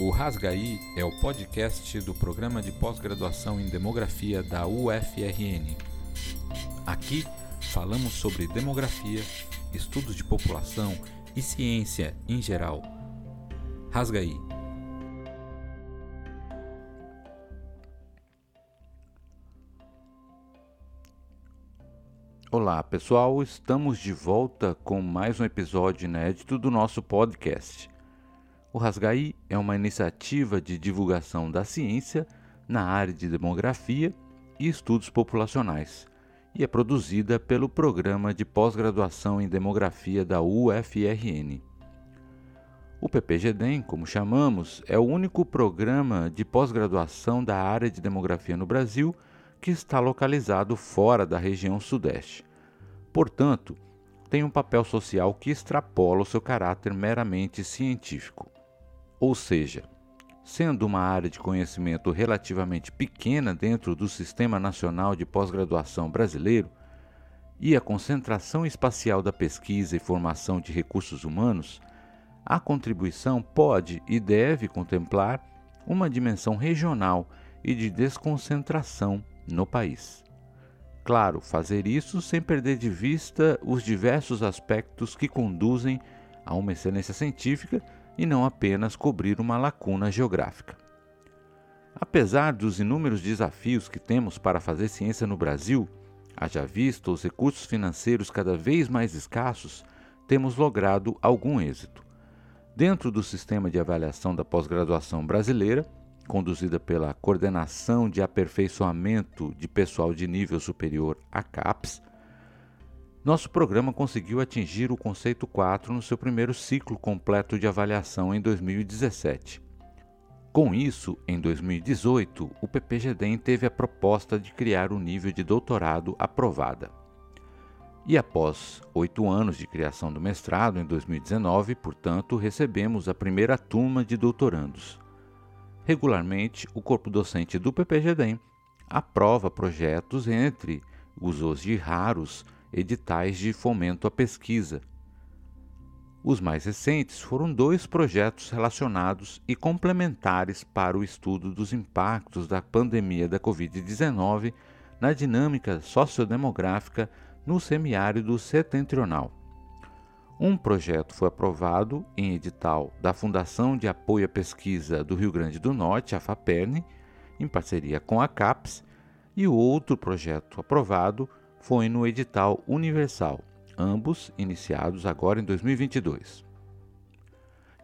O Rasgaí é o podcast do programa de pós-graduação em demografia da UFRN. Aqui falamos sobre demografia, estudos de população e ciência em geral. Rasgaí. Olá pessoal, estamos de volta com mais um episódio inédito do nosso podcast. O Rasgaí é uma iniciativa de divulgação da ciência na área de demografia e estudos populacionais e é produzida pelo Programa de Pós-Graduação em Demografia da UFRN. O PPGDEM, como chamamos, é o único programa de pós-graduação da área de demografia no Brasil que está localizado fora da região Sudeste. Portanto, tem um papel social que extrapola o seu caráter meramente científico. Ou seja, sendo uma área de conhecimento relativamente pequena dentro do Sistema Nacional de Pós-Graduação Brasileiro, e a concentração espacial da pesquisa e formação de recursos humanos, a contribuição pode e deve contemplar uma dimensão regional e de desconcentração no país. Claro, fazer isso sem perder de vista os diversos aspectos que conduzem a uma excelência científica e não apenas cobrir uma lacuna geográfica. Apesar dos inúmeros desafios que temos para fazer ciência no Brasil, haja visto os recursos financeiros cada vez mais escassos, temos logrado algum êxito. Dentro do sistema de avaliação da pós-graduação brasileira, conduzida pela Coordenação de Aperfeiçoamento de Pessoal de Nível Superior, a CAPES, nosso programa conseguiu atingir o conceito 4 no seu primeiro ciclo completo de avaliação em 2017. Com isso, em 2018, o PPGDEM teve a proposta de criar o nível de doutorado aprovada. E após oito anos de criação do mestrado, em 2019, portanto, recebemos a primeira turma de doutorandos. Regularmente, o corpo docente do PPGDEM aprova projetos entre os hoje raros editais de fomento à pesquisa. Os mais recentes foram dois projetos relacionados e complementares para o estudo dos impactos da pandemia da Covid-19 na dinâmica sociodemográfica no semiárido setentrional. Um projeto foi aprovado em edital da Fundação de Apoio à Pesquisa do Rio Grande do Norte, a FAPERN, em parceria com a CAPES, e o outro projeto aprovado foi no edital Universal, ambos iniciados agora em 2022.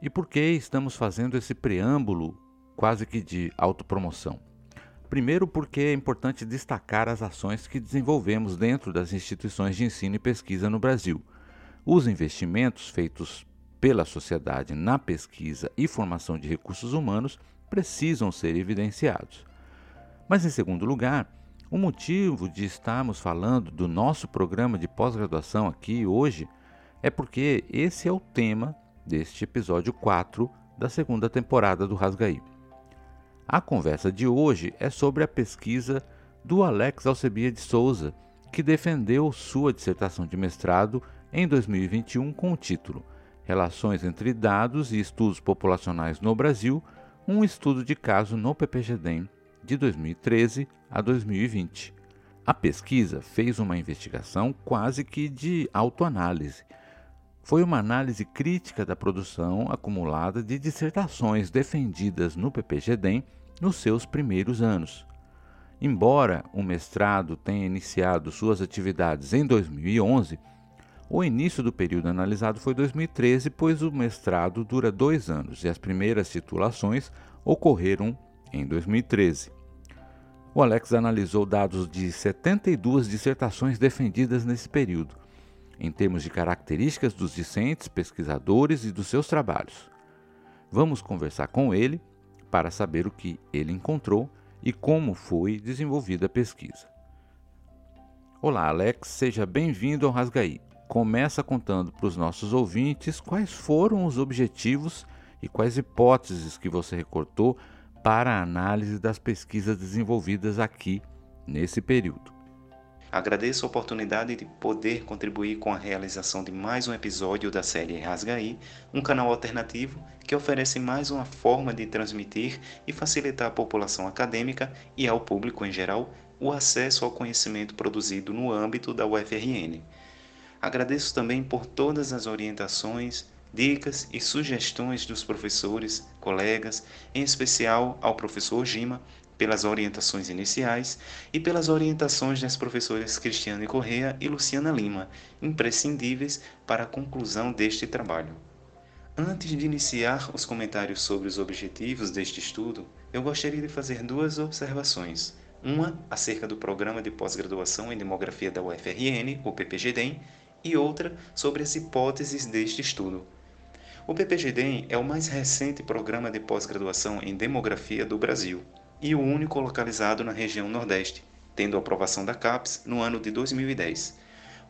E por que estamos fazendo esse preâmbulo quase que de autopromoção? Primeiro, porque é importante destacar as ações que desenvolvemos dentro das instituições de ensino e pesquisa no Brasil os investimentos feitos pela sociedade na pesquisa e formação de recursos humanos precisam ser evidenciados. Mas, em segundo lugar, o motivo de estarmos falando do nosso programa de pós-graduação aqui hoje é porque esse é o tema deste episódio 4 da segunda temporada do Rasgaí. A conversa de hoje é sobre a pesquisa do Alex Alcebia de Souza, que defendeu sua dissertação de mestrado em 2021 com o título Relações entre dados e estudos populacionais no Brasil, um estudo de caso no PPGDEM de 2013 a 2020. A pesquisa fez uma investigação quase que de autoanálise. Foi uma análise crítica da produção acumulada de dissertações defendidas no PPGDEM nos seus primeiros anos. Embora o mestrado tenha iniciado suas atividades em 2011, o início do período analisado foi 2013, pois o mestrado dura dois anos e as primeiras titulações ocorreram em 2013. O Alex analisou dados de 72 dissertações defendidas nesse período, em termos de características dos discentes, pesquisadores e dos seus trabalhos. Vamos conversar com ele para saber o que ele encontrou e como foi desenvolvida a pesquisa. Olá, Alex, seja bem-vindo ao Rasgaí começa contando para os nossos ouvintes quais foram os objetivos e quais hipóteses que você recortou para a análise das pesquisas desenvolvidas aqui nesse período. Agradeço a oportunidade de poder contribuir com a realização de mais um episódio da série Rasgaí, um canal alternativo que oferece mais uma forma de transmitir e facilitar à população acadêmica e ao público em geral o acesso ao conhecimento produzido no âmbito da UFRN. Agradeço também por todas as orientações, dicas e sugestões dos professores, colegas, em especial ao professor Gima, pelas orientações iniciais e pelas orientações das professoras Cristiane Correa e Luciana Lima, imprescindíveis para a conclusão deste trabalho. Antes de iniciar os comentários sobre os objetivos deste estudo, eu gostaria de fazer duas observações. Uma acerca do Programa de Pós-Graduação em Demografia da UFRN, o PPGDEM, e outra sobre as hipóteses deste estudo. O PPGDEM é o mais recente programa de pós-graduação em demografia do Brasil e o único localizado na região Nordeste, tendo aprovação da CAPES no ano de 2010.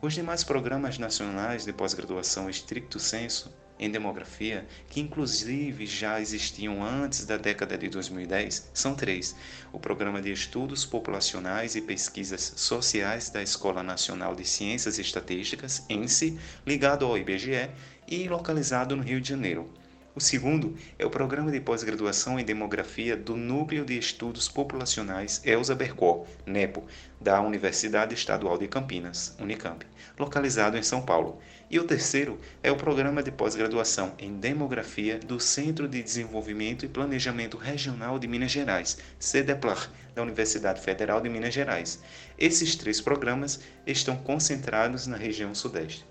Os demais programas nacionais de pós-graduação estricto senso em demografia, que inclusive já existiam antes da década de 2010, são três: o Programa de Estudos Populacionais e Pesquisas Sociais da Escola Nacional de Ciências Estatísticas, ENSE, ligado ao IBGE e localizado no Rio de Janeiro. O segundo é o Programa de Pós-Graduação em Demografia do Núcleo de Estudos Populacionais Elza Bercó, NEPO, da Universidade Estadual de Campinas, Unicamp, localizado em São Paulo. E o terceiro é o Programa de Pós-Graduação em Demografia do Centro de Desenvolvimento e Planejamento Regional de Minas Gerais, CEDEPLAR, da Universidade Federal de Minas Gerais. Esses três programas estão concentrados na região Sudeste.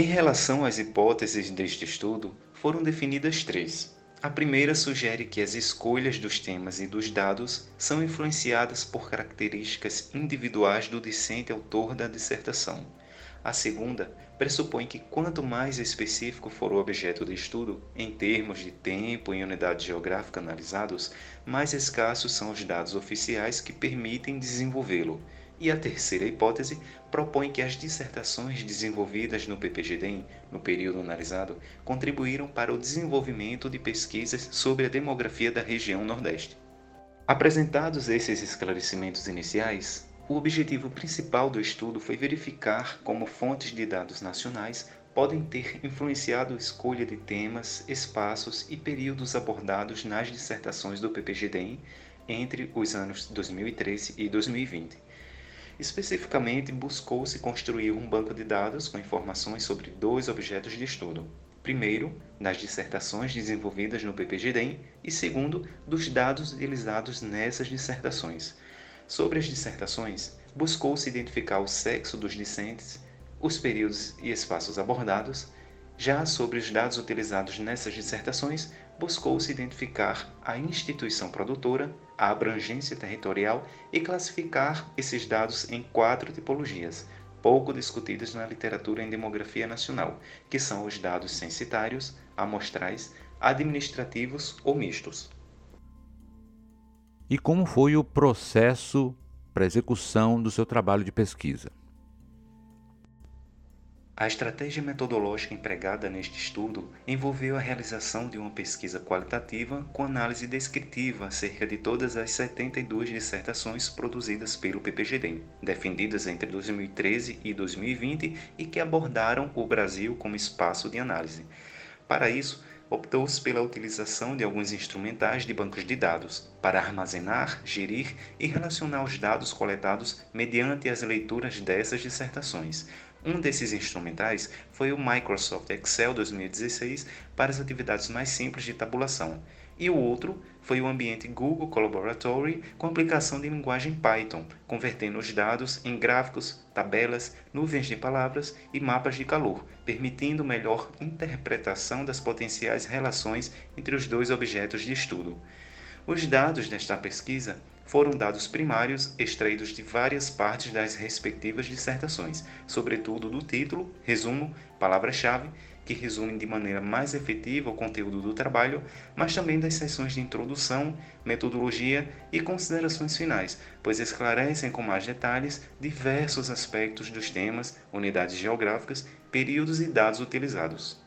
Em relação às hipóteses deste estudo, foram definidas três. A primeira sugere que as escolhas dos temas e dos dados são influenciadas por características individuais do discente autor da dissertação. A segunda pressupõe que quanto mais específico for o objeto de estudo, em termos de tempo e unidade geográfica analisados, mais escassos são os dados oficiais que permitem desenvolvê-lo. E a terceira hipótese propõe que as dissertações desenvolvidas no PPGDEM, no período analisado, contribuíram para o desenvolvimento de pesquisas sobre a demografia da região Nordeste. Apresentados esses esclarecimentos iniciais, o objetivo principal do estudo foi verificar como fontes de dados nacionais podem ter influenciado a escolha de temas, espaços e períodos abordados nas dissertações do PPGDEM entre os anos 2013 e 2020 Especificamente, buscou-se construir um banco de dados com informações sobre dois objetos de estudo. Primeiro, das dissertações desenvolvidas no PPGDEM e segundo, dos dados utilizados nessas dissertações. Sobre as dissertações, buscou-se identificar o sexo dos discentes, os períodos e espaços abordados. Já sobre os dados utilizados nessas dissertações, buscou-se identificar a instituição produtora, a abrangência territorial e classificar esses dados em quatro tipologias, pouco discutidas na literatura em demografia nacional, que são os dados censitários, amostrais, administrativos ou mistos. E como foi o processo para execução do seu trabalho de pesquisa? A estratégia metodológica empregada neste estudo envolveu a realização de uma pesquisa qualitativa com análise descritiva acerca de todas as 72 dissertações produzidas pelo PPGDEM, defendidas entre 2013 e 2020 e que abordaram o Brasil como espaço de análise. Para isso, optou-se pela utilização de alguns instrumentais de bancos de dados para armazenar, gerir e relacionar os dados coletados mediante as leituras dessas dissertações um desses instrumentais foi o Microsoft Excel 2016 para as atividades mais simples de tabulação, e o outro foi o ambiente Google Collaboratory com aplicação de linguagem Python, convertendo os dados em gráficos, tabelas, nuvens de palavras e mapas de calor, permitindo melhor interpretação das potenciais relações entre os dois objetos de estudo. Os dados desta pesquisa foram dados primários extraídos de várias partes das respectivas dissertações, sobretudo do título, resumo, palavra-chave, que resumem de maneira mais efetiva o conteúdo do trabalho, mas também das seções de introdução, metodologia e considerações finais, pois esclarecem com mais detalhes diversos aspectos dos temas, unidades geográficas, períodos e dados utilizados.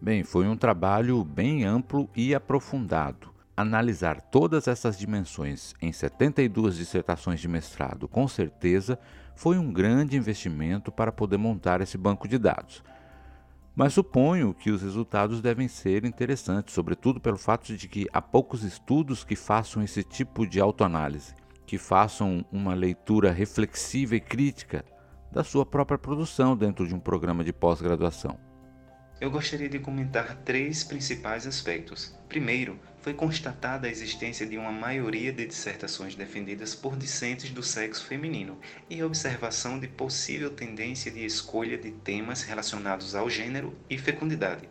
Bem, foi um trabalho bem amplo e aprofundado analisar todas essas dimensões em 72 dissertações de mestrado, com certeza foi um grande investimento para poder montar esse banco de dados. Mas suponho que os resultados devem ser interessantes, sobretudo pelo fato de que há poucos estudos que façam esse tipo de autoanálise, que façam uma leitura reflexiva e crítica da sua própria produção dentro de um programa de pós-graduação. Eu gostaria de comentar três principais aspectos. Primeiro, foi constatada a existência de uma maioria de dissertações defendidas por discentes do sexo feminino e observação de possível tendência de escolha de temas relacionados ao gênero e fecundidade,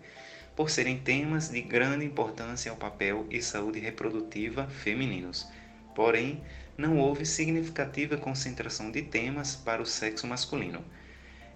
por serem temas de grande importância ao papel e saúde reprodutiva femininos. Porém, não houve significativa concentração de temas para o sexo masculino.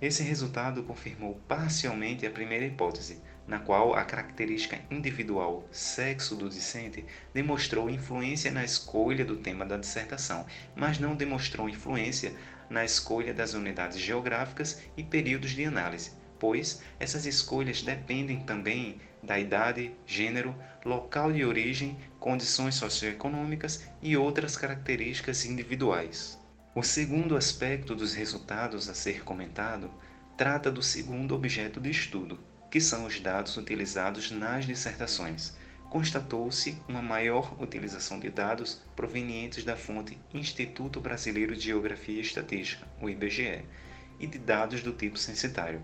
Esse resultado confirmou parcialmente a primeira hipótese, na qual a característica individual sexo do discente demonstrou influência na escolha do tema da dissertação, mas não demonstrou influência na escolha das unidades geográficas e períodos de análise, pois essas escolhas dependem também da idade, gênero, local de origem, condições socioeconômicas e outras características individuais. O segundo aspecto dos resultados a ser comentado trata do segundo objeto de estudo, que são os dados utilizados nas dissertações. Constatou-se uma maior utilização de dados provenientes da fonte Instituto Brasileiro de Geografia e Estatística, o IBGE, e de dados do tipo censitário.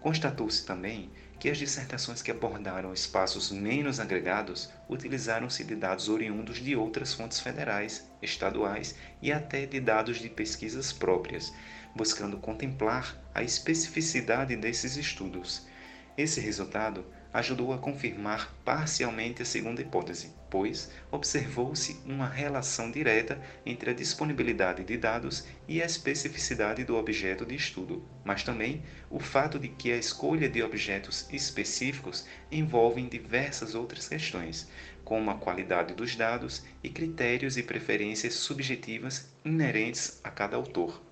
Constatou-se também que as dissertações que abordaram espaços menos agregados utilizaram-se de dados oriundos de outras fontes federais, estaduais e até de dados de pesquisas próprias, buscando contemplar a especificidade desses estudos esse resultado ajudou a confirmar parcialmente a segunda hipótese, pois observou-se uma relação direta entre a disponibilidade de dados e a especificidade do objeto de estudo, mas também o fato de que a escolha de objetos específicos envolve diversas outras questões, como a qualidade dos dados e critérios e preferências subjetivas inerentes a cada autor.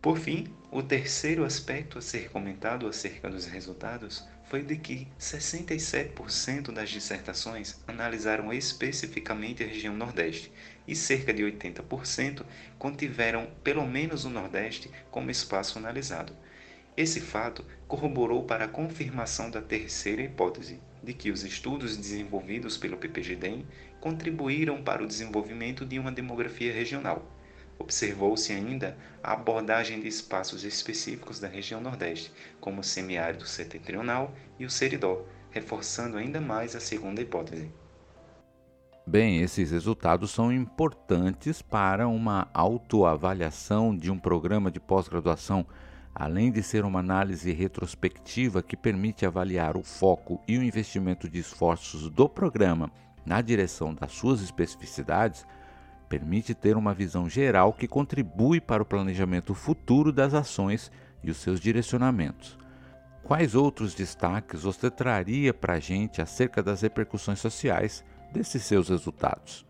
Por fim, o terceiro aspecto a ser comentado acerca dos resultados foi de que 67% das dissertações analisaram especificamente a região Nordeste e cerca de 80% contiveram pelo menos o Nordeste como espaço analisado. Esse fato corroborou para a confirmação da terceira hipótese, de que os estudos desenvolvidos pelo PPGDEM contribuíram para o desenvolvimento de uma demografia regional Observou-se ainda a abordagem de espaços específicos da região Nordeste, como o semiárido setentrional e o seridó, reforçando ainda mais a segunda hipótese. Bem, esses resultados são importantes para uma autoavaliação de um programa de pós-graduação, além de ser uma análise retrospectiva que permite avaliar o foco e o investimento de esforços do programa na direção das suas especificidades permite ter uma visão geral que contribui para o planejamento futuro das ações e os seus direcionamentos. Quais outros destaques você traria para a gente acerca das repercussões sociais desses seus resultados?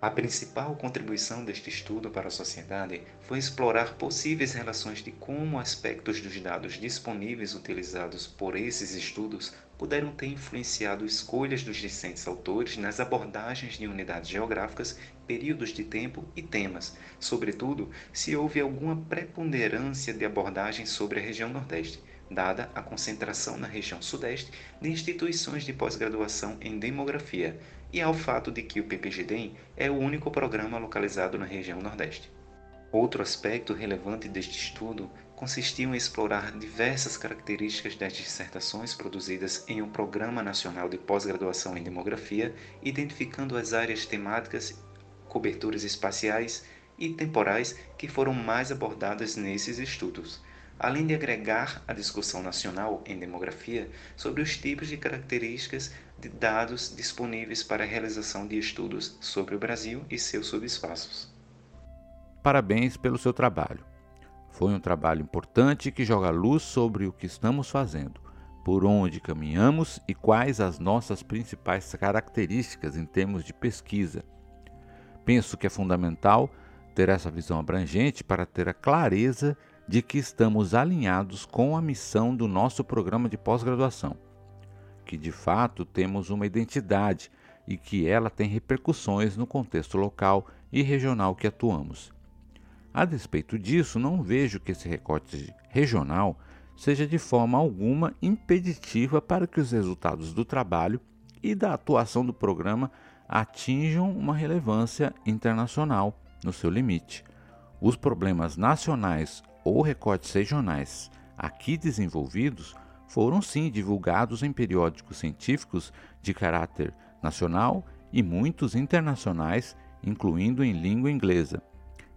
A principal contribuição deste estudo para a sociedade foi explorar possíveis relações de como aspectos dos dados disponíveis utilizados por esses estudos puderam ter influenciado escolhas dos discentes autores nas abordagens de unidades geográficas, períodos de tempo e temas, sobretudo se houve alguma preponderância de abordagens sobre a região Nordeste dada a concentração na região Sudeste de instituições de pós-graduação em demografia e ao fato de que o PPGDEM é o único programa localizado na região Nordeste. Outro aspecto relevante deste estudo consistiu em explorar diversas características das dissertações produzidas em um Programa Nacional de Pós-Graduação em Demografia, identificando as áreas temáticas, coberturas espaciais e temporais que foram mais abordadas nesses estudos além de agregar a discussão nacional em demografia sobre os tipos de características de dados disponíveis para a realização de estudos sobre o Brasil e seus subespaços. Parabéns pelo seu trabalho. Foi um trabalho importante que joga luz sobre o que estamos fazendo, por onde caminhamos e quais as nossas principais características em termos de pesquisa. Penso que é fundamental ter essa visão abrangente para ter a clareza de que estamos alinhados com a missão do nosso programa de pós-graduação. que de fato temos uma identidade e que ela tem repercussões no contexto local e regional que atuamos. A despeito disso, não vejo que esse recorte regional seja de forma alguma impeditiva para que os resultados do trabalho e da atuação do programa atinjam uma relevância internacional no seu limite. Os problemas nacionais ou recortes regionais aqui desenvolvidos foram sim divulgados em periódicos científicos de caráter nacional e muitos internacionais, incluindo em língua inglesa.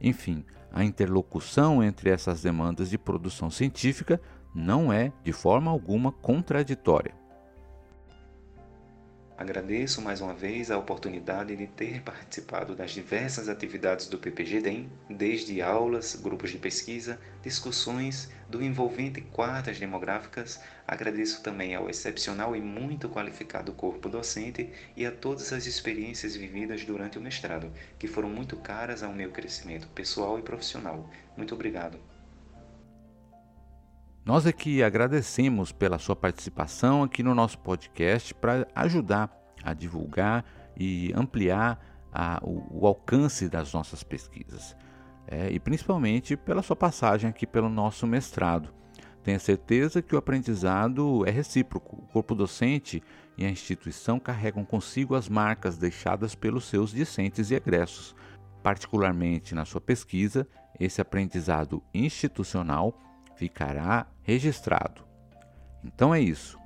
Enfim, a interlocução entre essas demandas de produção científica não é, de forma alguma, contraditória. Agradeço mais uma vez a oportunidade de ter participado das diversas atividades do PPGDEM, desde aulas, grupos de pesquisa, discussões, do envolvente quartas demográficas. Agradeço também ao excepcional e muito qualificado corpo docente e a todas as experiências vividas durante o mestrado, que foram muito caras ao meu crescimento pessoal e profissional. Muito obrigado. Nós aqui agradecemos pela sua participação aqui no nosso podcast para ajudar a divulgar e ampliar a, o, o, alcance das nossas pesquisas. É, e principalmente pela sua passagem aqui pelo nosso mestrado. Tenha certeza que o aprendizado é recíproco. O corpo docente e a instituição carregam consigo as marcas deixadas pelos seus discentes e egressos. Particularmente na sua pesquisa, esse aprendizado institucional ficará registrado. Então é isso.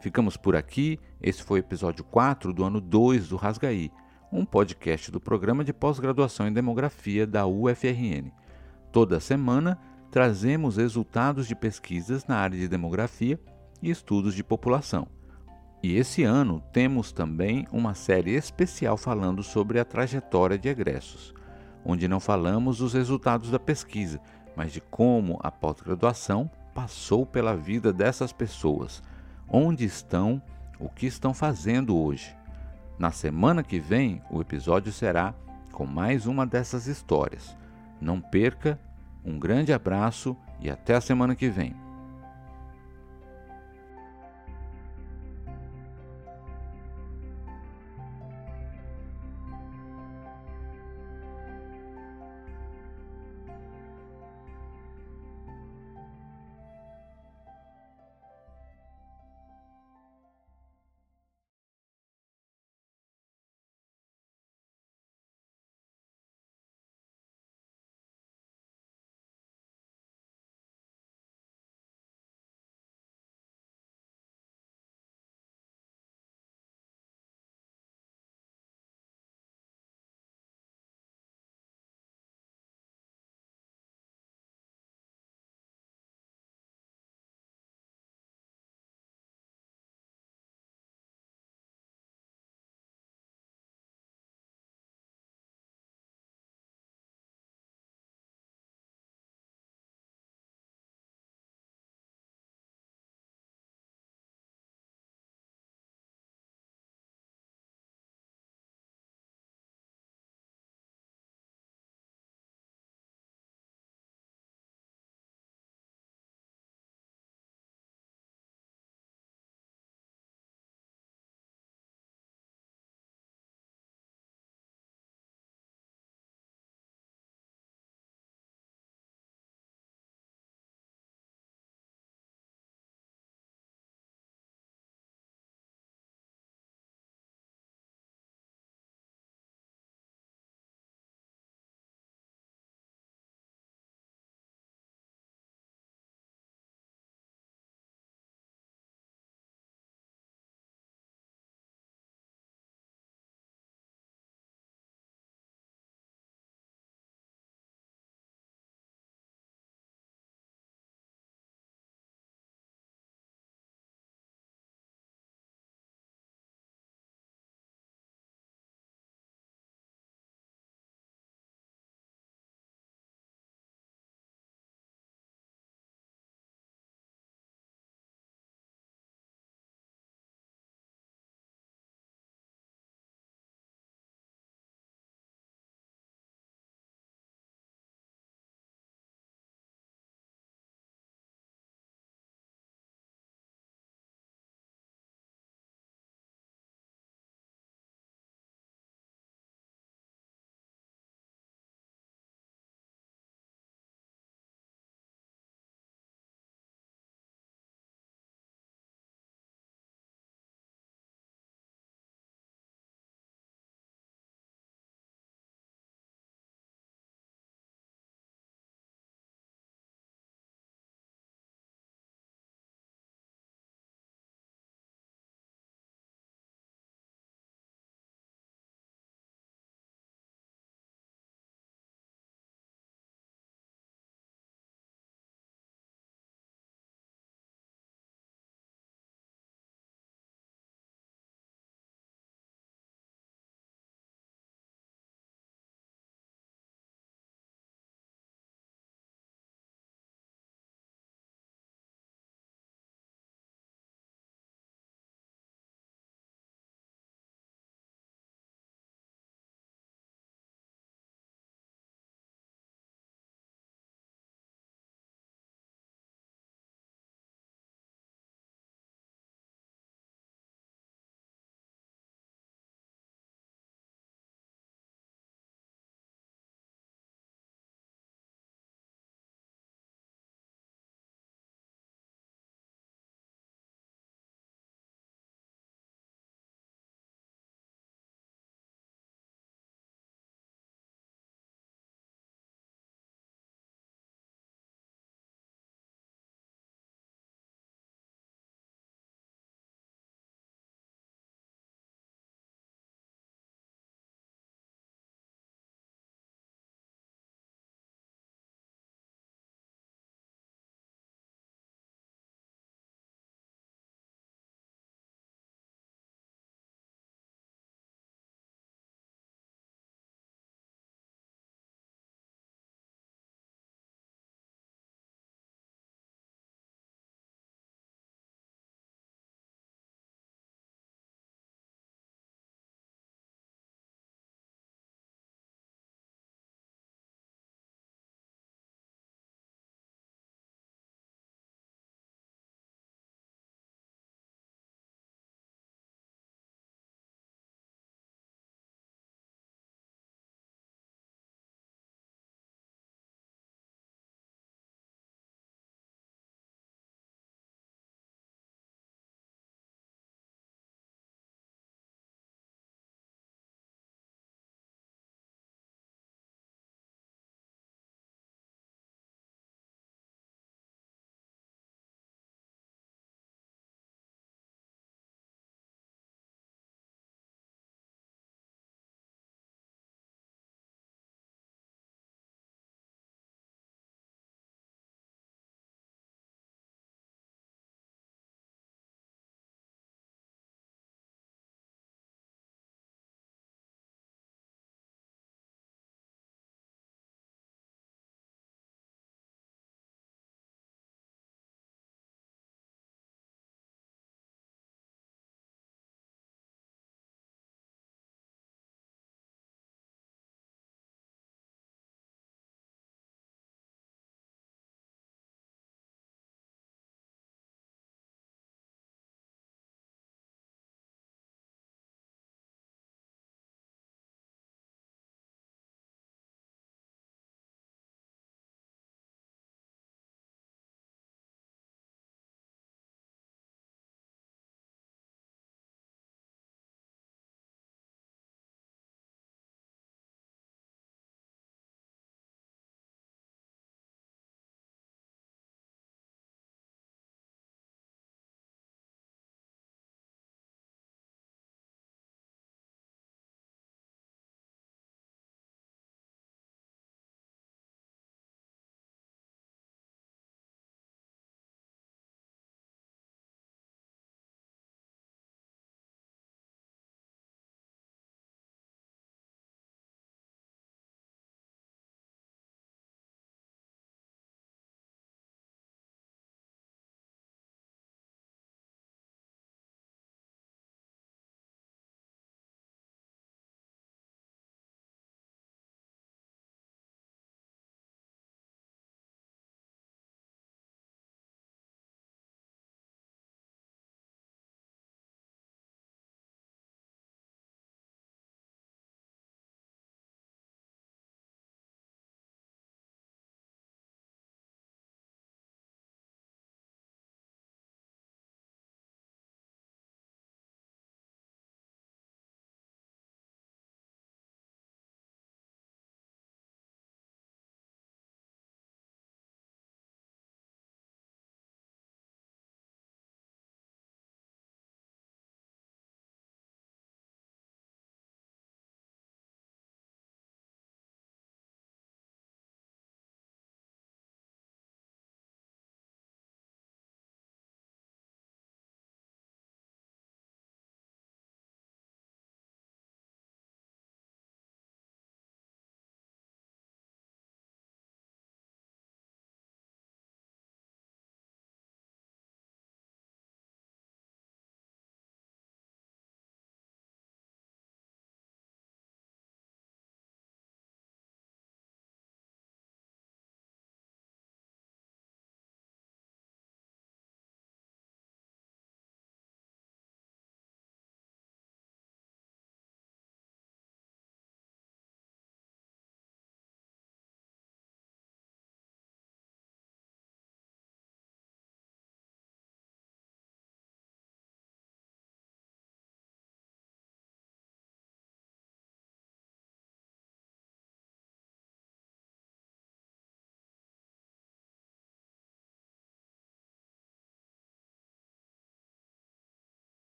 Ficamos por aqui. Esse foi o episódio 4 do ano 2 do Rasgaí, um podcast do programa de pós-graduação em demografia da UFRN. Toda semana trazemos resultados de pesquisas na área de demografia e estudos de população. E esse ano temos também uma série especial falando sobre a trajetória de egressos, onde não falamos dos resultados da pesquisa, mas de como a pós-graduação passou pela vida dessas pessoas, onde estão, o que estão fazendo hoje. Na semana que vem, o episódio será com mais uma dessas histórias. Não perca, um grande abraço e até a semana que vem.